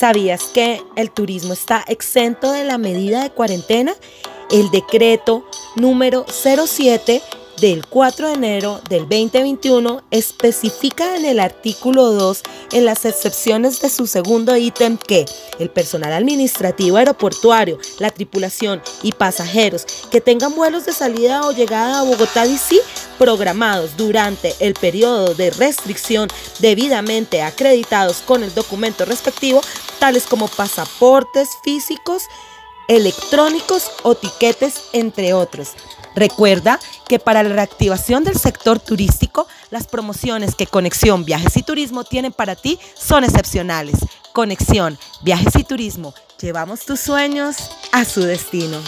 ¿Sabías que el turismo está exento de la medida de cuarentena? El decreto número 07 del 4 de enero del 2021 especifica en el artículo 2 en las excepciones de su segundo ítem que el personal administrativo aeroportuario, la tripulación y pasajeros que tengan vuelos de salida o llegada a Bogotá DC programados durante el periodo de restricción debidamente acreditados con el documento respectivo, tales como pasaportes físicos, electrónicos o tiquetes, entre otros. Recuerda que para la reactivación del sector turístico, las promociones que Conexión Viajes y Turismo tiene para ti son excepcionales. Conexión Viajes y Turismo, llevamos tus sueños a su destino.